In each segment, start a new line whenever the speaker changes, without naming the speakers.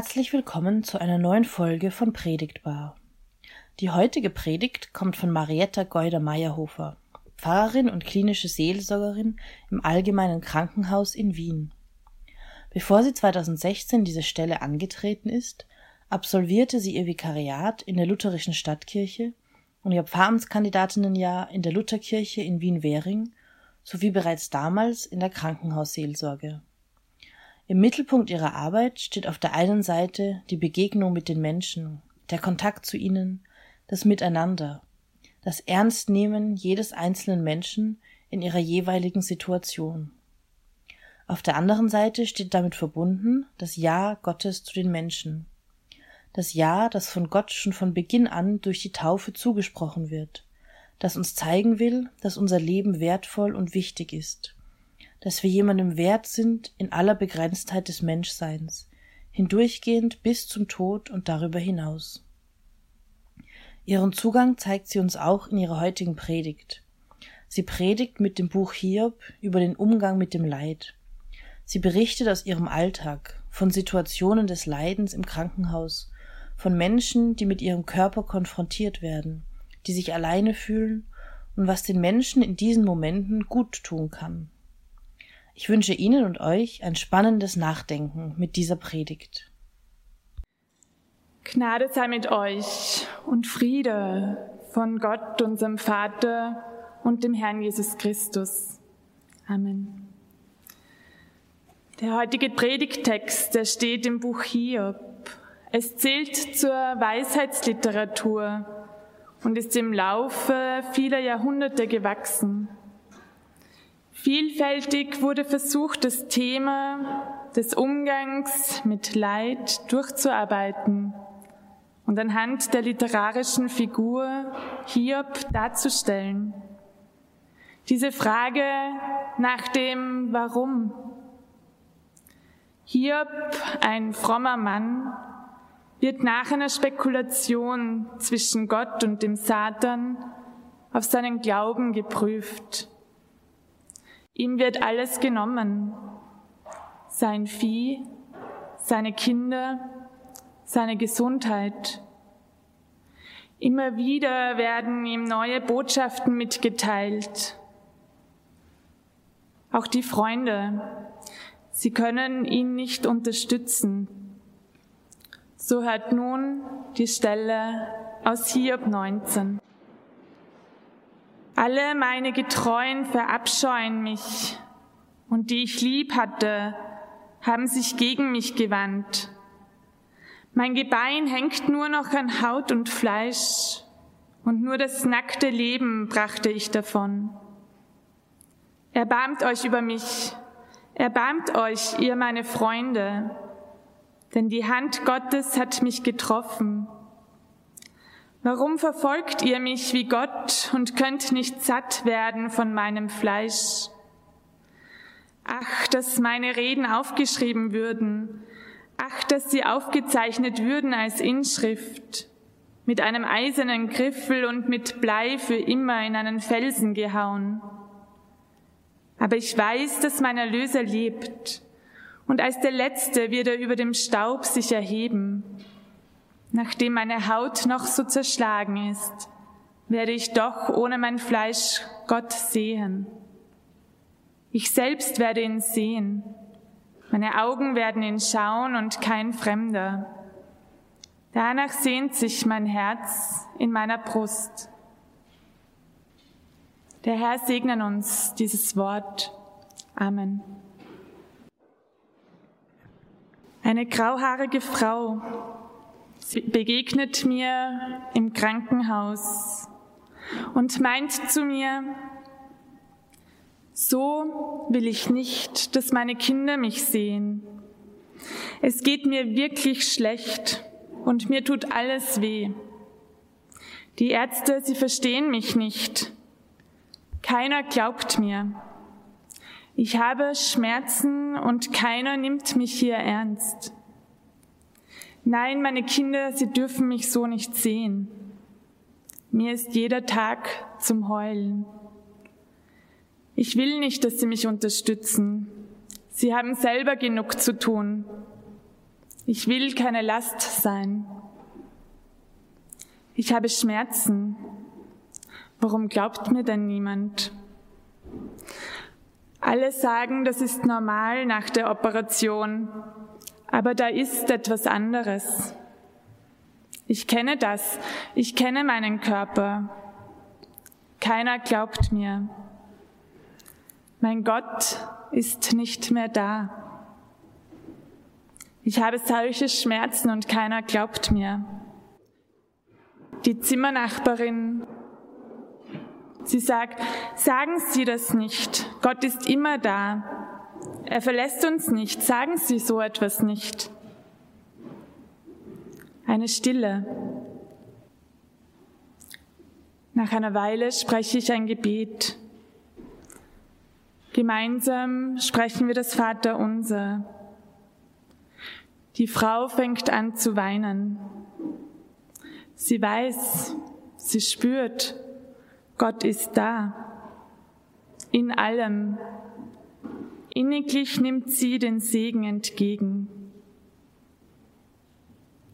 Herzlich willkommen zu einer neuen Folge von Predigtbar. Die heutige Predigt kommt von Marietta Geuder-Meyerhofer, Pfarrerin und klinische Seelsorgerin im Allgemeinen Krankenhaus in Wien. Bevor sie 2016 diese Stelle angetreten ist, absolvierte sie ihr Vikariat in der Lutherischen Stadtkirche und ihr Pfarramtskandidatinnenjahr in der Lutherkirche in Wien-Währing sowie bereits damals in der Krankenhausseelsorge. Im Mittelpunkt ihrer Arbeit steht auf der einen Seite die Begegnung mit den Menschen, der Kontakt zu ihnen, das Miteinander, das Ernstnehmen jedes einzelnen Menschen in ihrer jeweiligen Situation. Auf der anderen Seite steht damit verbunden das Ja Gottes zu den Menschen. Das Ja, das von Gott schon von Beginn an durch die Taufe zugesprochen wird, das uns zeigen will, dass unser Leben wertvoll und wichtig ist, dass wir jemandem wert sind in aller Begrenztheit des Menschseins, hindurchgehend bis zum Tod und darüber hinaus. Ihren Zugang zeigt sie uns auch in ihrer heutigen Predigt. Sie predigt mit dem Buch Hiob über den Umgang mit dem Leid. Sie berichtet aus ihrem Alltag, von Situationen des Leidens im Krankenhaus, von Menschen, die mit ihrem Körper konfrontiert werden, die sich alleine fühlen und was den Menschen in diesen Momenten gut tun kann. Ich wünsche Ihnen und euch ein spannendes Nachdenken mit dieser Predigt.
Gnade sei mit euch und Friede von Gott, unserem Vater und dem Herrn Jesus Christus. Amen. Der heutige Predigtext, der steht im Buch Hiob. Es zählt zur Weisheitsliteratur und ist im Laufe vieler Jahrhunderte gewachsen. Vielfältig wurde versucht, das Thema des Umgangs mit Leid durchzuarbeiten und anhand der literarischen Figur Hiob darzustellen. Diese Frage nach dem Warum Hiob, ein frommer Mann, wird nach einer Spekulation zwischen Gott und dem Satan auf seinen Glauben geprüft. Ihm wird alles genommen, sein Vieh, seine Kinder, seine Gesundheit. Immer wieder werden ihm neue Botschaften mitgeteilt. Auch die Freunde, Sie können ihn nicht unterstützen. So hört nun die Stelle aus Hiob 19. Alle meine Getreuen verabscheuen mich, und die ich lieb hatte, haben sich gegen mich gewandt. Mein Gebein hängt nur noch an Haut und Fleisch, und nur das nackte Leben brachte ich davon. Erbarmt euch über mich, Erbarmt euch, ihr meine Freunde, denn die Hand Gottes hat mich getroffen. Warum verfolgt ihr mich wie Gott und könnt nicht satt werden von meinem Fleisch? Ach, dass meine Reden aufgeschrieben würden, ach, dass sie aufgezeichnet würden als Inschrift, mit einem eisernen Griffel und mit Blei für immer in einen Felsen gehauen. Aber ich weiß, dass mein Erlöser lebt. Und als der Letzte wird er über dem Staub sich erheben. Nachdem meine Haut noch so zerschlagen ist, werde ich doch ohne mein Fleisch Gott sehen. Ich selbst werde ihn sehen. Meine Augen werden ihn schauen und kein Fremder. Danach sehnt sich mein Herz in meiner Brust. Der Herr segne uns dieses Wort. Amen. Eine grauhaarige Frau begegnet mir im Krankenhaus und meint zu mir, so will ich nicht, dass meine Kinder mich sehen. Es geht mir wirklich schlecht und mir tut alles weh. Die Ärzte, sie verstehen mich nicht. Keiner glaubt mir. Ich habe Schmerzen und keiner nimmt mich hier ernst. Nein, meine Kinder, sie dürfen mich so nicht sehen. Mir ist jeder Tag zum Heulen. Ich will nicht, dass sie mich unterstützen. Sie haben selber genug zu tun. Ich will keine Last sein. Ich habe Schmerzen. Warum glaubt mir denn niemand? Alle sagen, das ist normal nach der Operation, aber da ist etwas anderes. Ich kenne das, ich kenne meinen Körper. Keiner glaubt mir. Mein Gott ist nicht mehr da. Ich habe solche Schmerzen und keiner glaubt mir. Die Zimmernachbarin, sie sagt, sagen Sie das nicht. Gott ist immer da. Er verlässt uns nicht. Sagen Sie so etwas nicht eine Stille. Nach einer Weile spreche ich ein Gebet. Gemeinsam sprechen wir das Vaterunser. Die Frau fängt an zu weinen. Sie weiß, sie spürt, Gott ist da. In allem. Inniglich nimmt sie den Segen entgegen.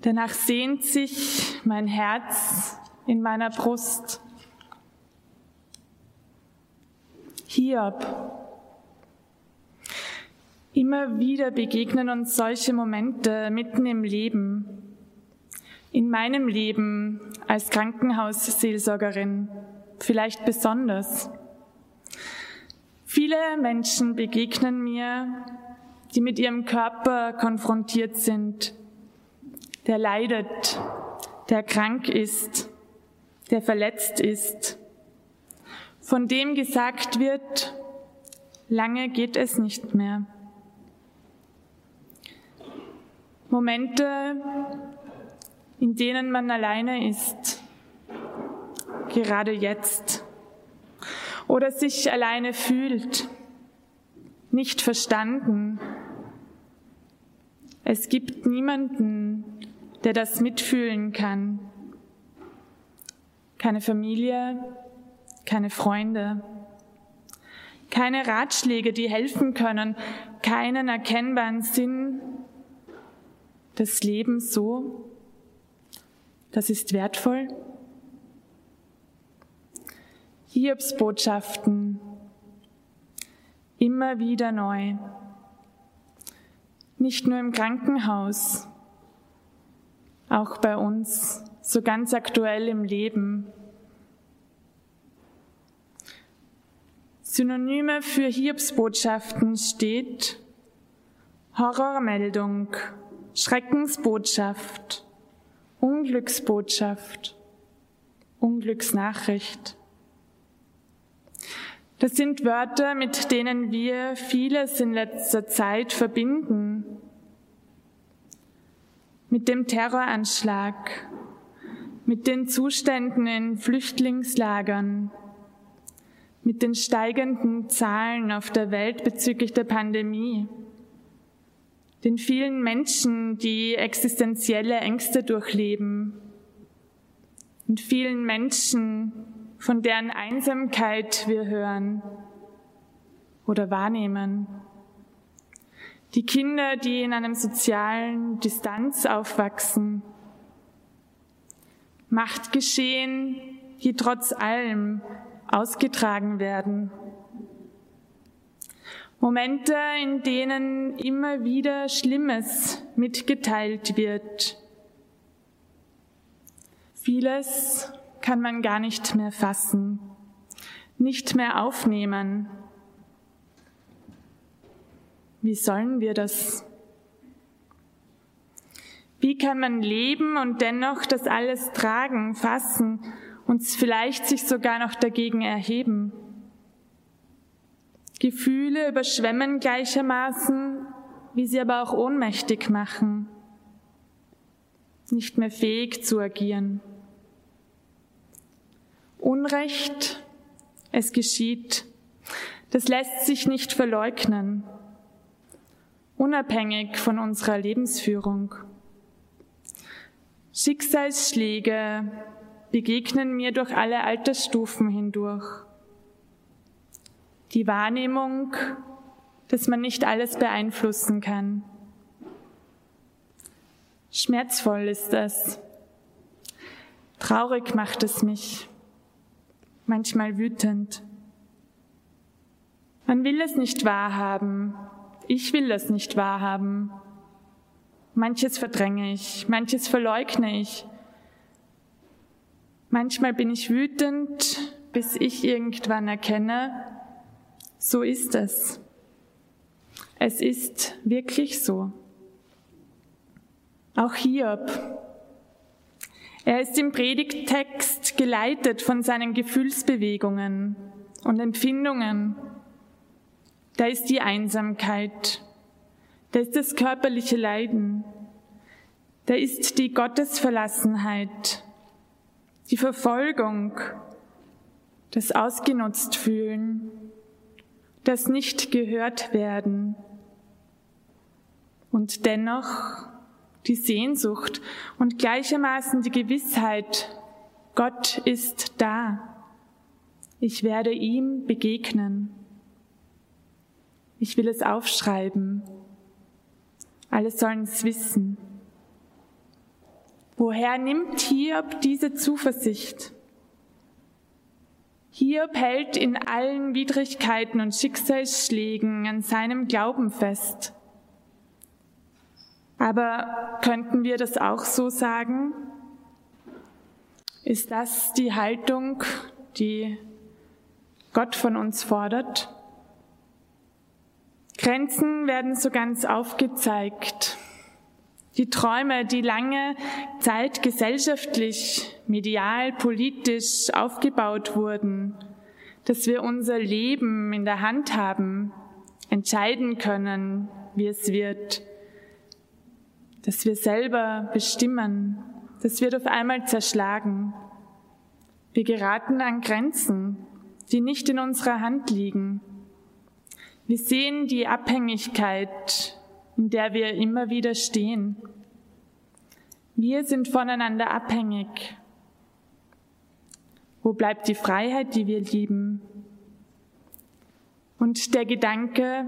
Danach sehnt sich mein Herz in meiner Brust. Hiob. Immer wieder begegnen uns solche Momente mitten im Leben. In meinem Leben als Krankenhausseelsorgerin vielleicht besonders. Viele Menschen begegnen mir, die mit ihrem Körper konfrontiert sind, der leidet, der krank ist, der verletzt ist, von dem gesagt wird, lange geht es nicht mehr. Momente, in denen man alleine ist, gerade jetzt, oder sich alleine fühlt, nicht verstanden. Es gibt niemanden, der das mitfühlen kann. Keine Familie, keine Freunde, keine Ratschläge, die helfen können, keinen erkennbaren Sinn des Lebens so. Das ist wertvoll. Hiobs Botschaften immer wieder neu. Nicht nur im Krankenhaus, auch bei uns, so ganz aktuell im Leben. Synonyme für Hiobsbotschaften steht Horrormeldung, Schreckensbotschaft, Unglücksbotschaft, Unglücksnachricht. Das sind Wörter, mit denen wir vieles in letzter Zeit verbinden. Mit dem Terroranschlag, mit den Zuständen in Flüchtlingslagern, mit den steigenden Zahlen auf der Welt bezüglich der Pandemie, den vielen Menschen, die existenzielle Ängste durchleben, und vielen Menschen, von deren Einsamkeit wir hören oder wahrnehmen. Die Kinder, die in einem sozialen Distanz aufwachsen. Machtgeschehen, die trotz allem ausgetragen werden. Momente, in denen immer wieder Schlimmes mitgeteilt wird. Vieles kann man gar nicht mehr fassen, nicht mehr aufnehmen, wie sollen wir das? Wie kann man leben und dennoch das alles tragen, fassen, uns vielleicht sich sogar noch dagegen erheben? Gefühle überschwemmen gleichermaßen, wie sie aber auch ohnmächtig machen, nicht mehr fähig zu agieren. Unrecht, es geschieht, das lässt sich nicht verleugnen unabhängig von unserer Lebensführung. Schicksalsschläge begegnen mir durch alle Altersstufen hindurch. Die Wahrnehmung, dass man nicht alles beeinflussen kann. Schmerzvoll ist es. Traurig macht es mich. Manchmal wütend. Man will es nicht wahrhaben. Ich will es nicht wahrhaben. Manches verdränge ich, manches verleugne ich. Manchmal bin ich wütend, bis ich irgendwann erkenne, so ist es. Es ist wirklich so. Auch Hiob. Er ist im Predigttext geleitet von seinen Gefühlsbewegungen und Empfindungen. Da ist die Einsamkeit, da ist das körperliche Leiden, da ist die Gottesverlassenheit, die Verfolgung, das Ausgenutzt fühlen, das nicht gehört werden. Und dennoch die Sehnsucht und gleichermaßen die Gewissheit, Gott ist da. Ich werde ihm begegnen. Ich will es aufschreiben. Alle sollen es wissen. Woher nimmt Hiob diese Zuversicht? Hiob hält in allen Widrigkeiten und Schicksalsschlägen an seinem Glauben fest. Aber könnten wir das auch so sagen? Ist das die Haltung, die Gott von uns fordert? Grenzen werden so ganz aufgezeigt. Die Träume, die lange Zeit gesellschaftlich, medial, politisch aufgebaut wurden, dass wir unser Leben in der Hand haben, entscheiden können, wie es wird, dass wir selber bestimmen, das wird auf einmal zerschlagen. Wir geraten an Grenzen, die nicht in unserer Hand liegen. Wir sehen die Abhängigkeit, in der wir immer wieder stehen. Wir sind voneinander abhängig. Wo bleibt die Freiheit, die wir lieben? Und der Gedanke,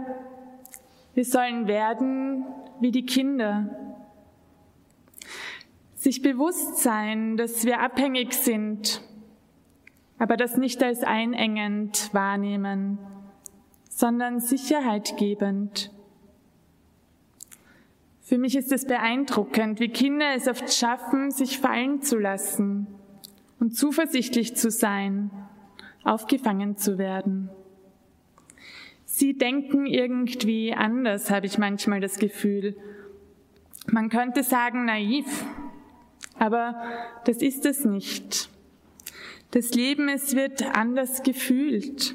wir sollen werden wie die Kinder. Sich bewusst sein, dass wir abhängig sind, aber das nicht als einengend wahrnehmen sondern sicherheitgebend. Für mich ist es beeindruckend, wie Kinder es oft schaffen, sich fallen zu lassen und zuversichtlich zu sein, aufgefangen zu werden. Sie denken irgendwie anders, habe ich manchmal das Gefühl. Man könnte sagen naiv, aber das ist es nicht. Das Leben, es wird anders gefühlt.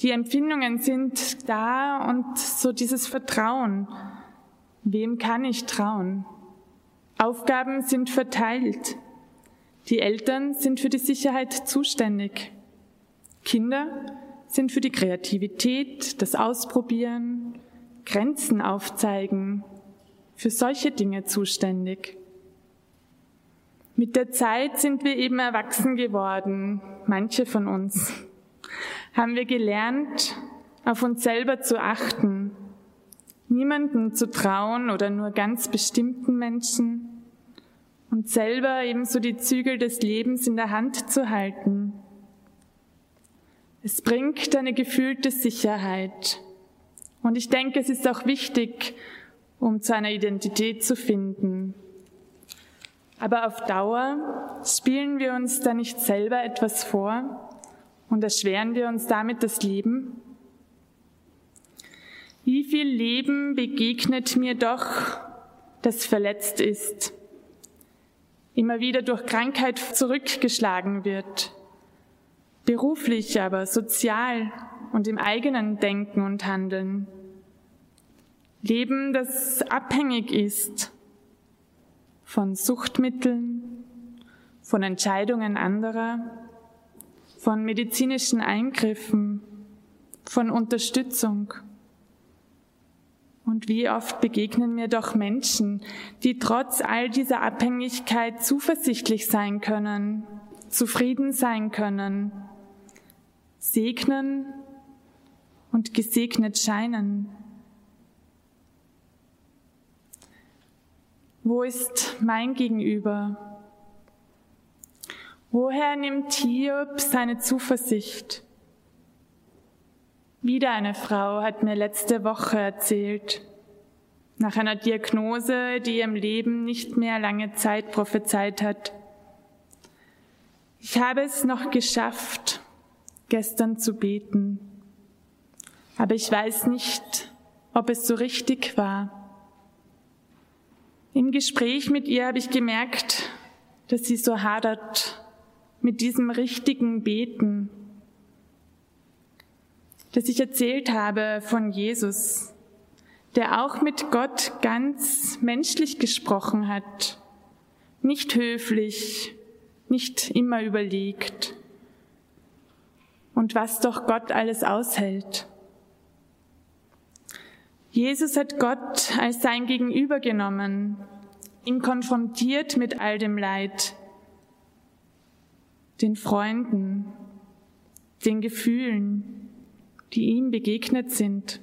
Die Empfindungen sind da und so dieses Vertrauen. Wem kann ich trauen? Aufgaben sind verteilt. Die Eltern sind für die Sicherheit zuständig. Kinder sind für die Kreativität, das Ausprobieren, Grenzen aufzeigen, für solche Dinge zuständig. Mit der Zeit sind wir eben erwachsen geworden, manche von uns haben wir gelernt, auf uns selber zu achten, niemanden zu trauen oder nur ganz bestimmten Menschen und selber ebenso die Zügel des Lebens in der Hand zu halten. Es bringt eine gefühlte Sicherheit. Und ich denke, es ist auch wichtig, um zu einer Identität zu finden. Aber auf Dauer spielen wir uns da nicht selber etwas vor, und erschweren wir uns damit das Leben? Wie viel Leben begegnet mir doch, das verletzt ist, immer wieder durch Krankheit zurückgeschlagen wird, beruflich, aber sozial und im eigenen Denken und Handeln. Leben, das abhängig ist von Suchtmitteln, von Entscheidungen anderer, von medizinischen Eingriffen, von Unterstützung. Und wie oft begegnen mir doch Menschen, die trotz all dieser Abhängigkeit zuversichtlich sein können, zufrieden sein können, segnen und gesegnet scheinen. Wo ist mein Gegenüber? Woher nimmt Hiob seine Zuversicht? Wieder eine Frau hat mir letzte Woche erzählt, nach einer Diagnose, die ihrem Leben nicht mehr lange Zeit prophezeit hat. Ich habe es noch geschafft, gestern zu beten, aber ich weiß nicht, ob es so richtig war. Im Gespräch mit ihr habe ich gemerkt, dass sie so hadert mit diesem richtigen Beten, dass ich erzählt habe von Jesus, der auch mit Gott ganz menschlich gesprochen hat, nicht höflich, nicht immer überlegt. Und was doch Gott alles aushält. Jesus hat Gott als sein Gegenüber genommen, ihn konfrontiert mit all dem Leid, den Freunden, den Gefühlen, die ihm begegnet sind.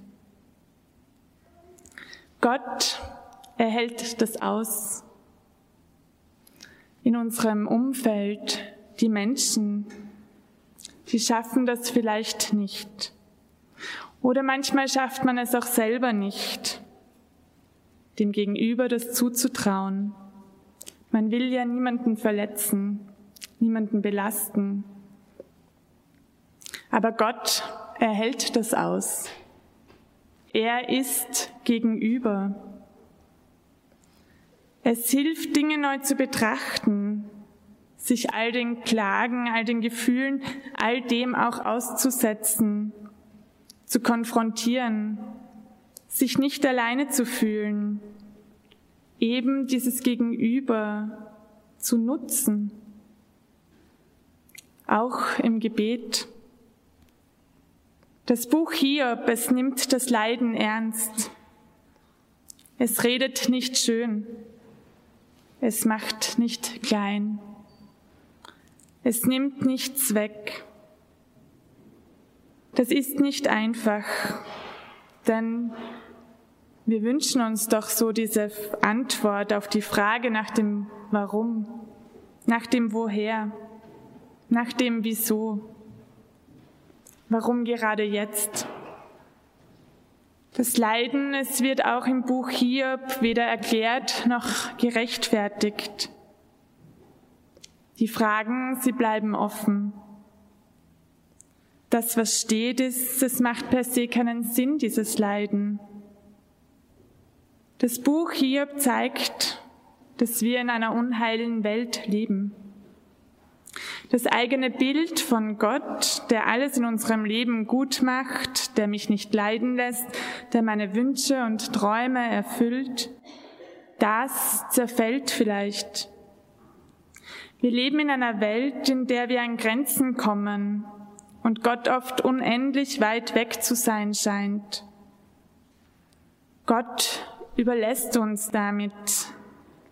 Gott erhält das aus. In unserem Umfeld, die Menschen, die schaffen das vielleicht nicht. Oder manchmal schafft man es auch selber nicht, dem Gegenüber das zuzutrauen. Man will ja niemanden verletzen, niemanden belasten. Aber Gott erhält das aus. Er ist gegenüber. Es hilft, Dinge neu zu betrachten, sich all den Klagen, all den Gefühlen, all dem auch auszusetzen, zu konfrontieren, sich nicht alleine zu fühlen, eben dieses Gegenüber zu nutzen, auch im Gebet. Das Buch Hiob, es nimmt das Leiden ernst. Es redet nicht schön. Es macht nicht klein. Es nimmt nichts weg. Das ist nicht einfach, denn wir wünschen uns doch so diese Antwort auf die Frage nach dem Warum, nach dem Woher, nach dem Wieso. Warum gerade jetzt? Das Leiden, es wird auch im Buch Hiob weder erklärt noch gerechtfertigt. Die Fragen, sie bleiben offen. Das, was steht, ist, es macht per se keinen Sinn, dieses Leiden. Das Buch Hiob zeigt, dass wir in einer unheilen Welt leben. Das eigene Bild von Gott, der alles in unserem Leben gut macht, der mich nicht leiden lässt, der meine Wünsche und Träume erfüllt, das zerfällt vielleicht. Wir leben in einer Welt, in der wir an Grenzen kommen und Gott oft unendlich weit weg zu sein scheint. Gott überlässt uns damit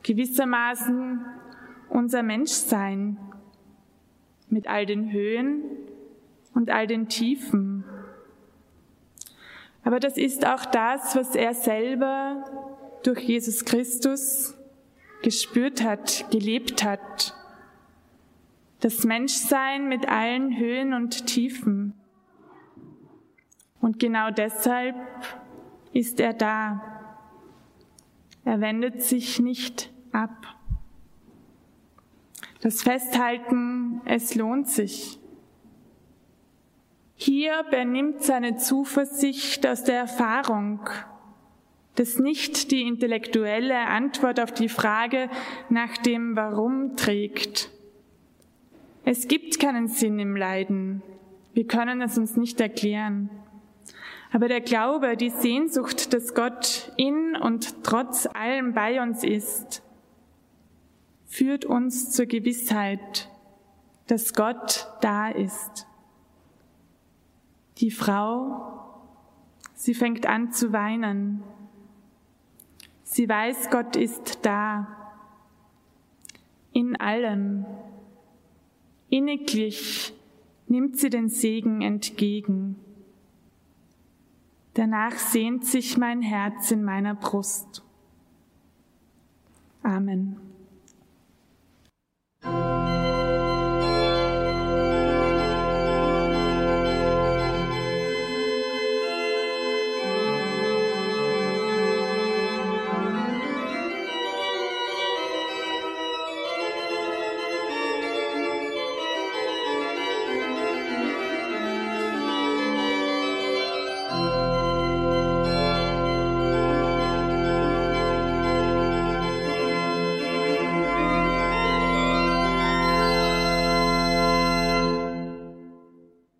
gewissermaßen unser Menschsein mit all den Höhen und all den Tiefen. Aber das ist auch das, was er selber durch Jesus Christus gespürt hat, gelebt hat. Das Menschsein mit allen Höhen und Tiefen. Und genau deshalb ist er da. Er wendet sich nicht ab. Das Festhalten, es lohnt sich. Hier benimmt seine Zuversicht aus der Erfahrung, dass nicht die intellektuelle Antwort auf die Frage nach dem Warum trägt. Es gibt keinen Sinn im Leiden. Wir können es uns nicht erklären. Aber der Glaube, die Sehnsucht, dass Gott in und trotz allem bei uns ist, führt uns zur Gewissheit, dass Gott da ist. Die Frau, sie fängt an zu weinen. Sie weiß, Gott ist da. In allem. Inniglich nimmt sie den Segen entgegen. Danach sehnt sich mein Herz in meiner Brust. Amen.